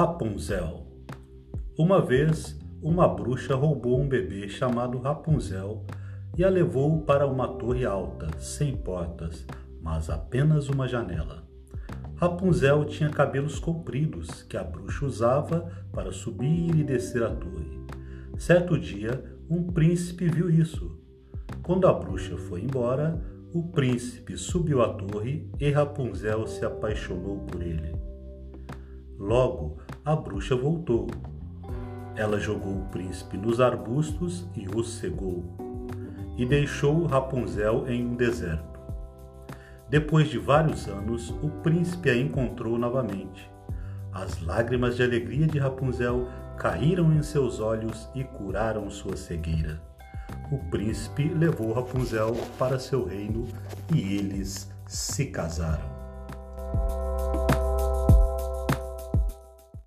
Rapunzel. Uma vez, uma bruxa roubou um bebê chamado Rapunzel e a levou para uma torre alta, sem portas, mas apenas uma janela. Rapunzel tinha cabelos compridos que a bruxa usava para subir e descer a torre. Certo dia, um príncipe viu isso. Quando a bruxa foi embora, o príncipe subiu à torre e Rapunzel se apaixonou por ele. Logo, a bruxa voltou. Ela jogou o príncipe nos arbustos e o cegou, e deixou Rapunzel em um deserto. Depois de vários anos, o príncipe a encontrou novamente. As lágrimas de alegria de Rapunzel caíram em seus olhos e curaram sua cegueira. O príncipe levou Rapunzel para seu reino e eles se casaram.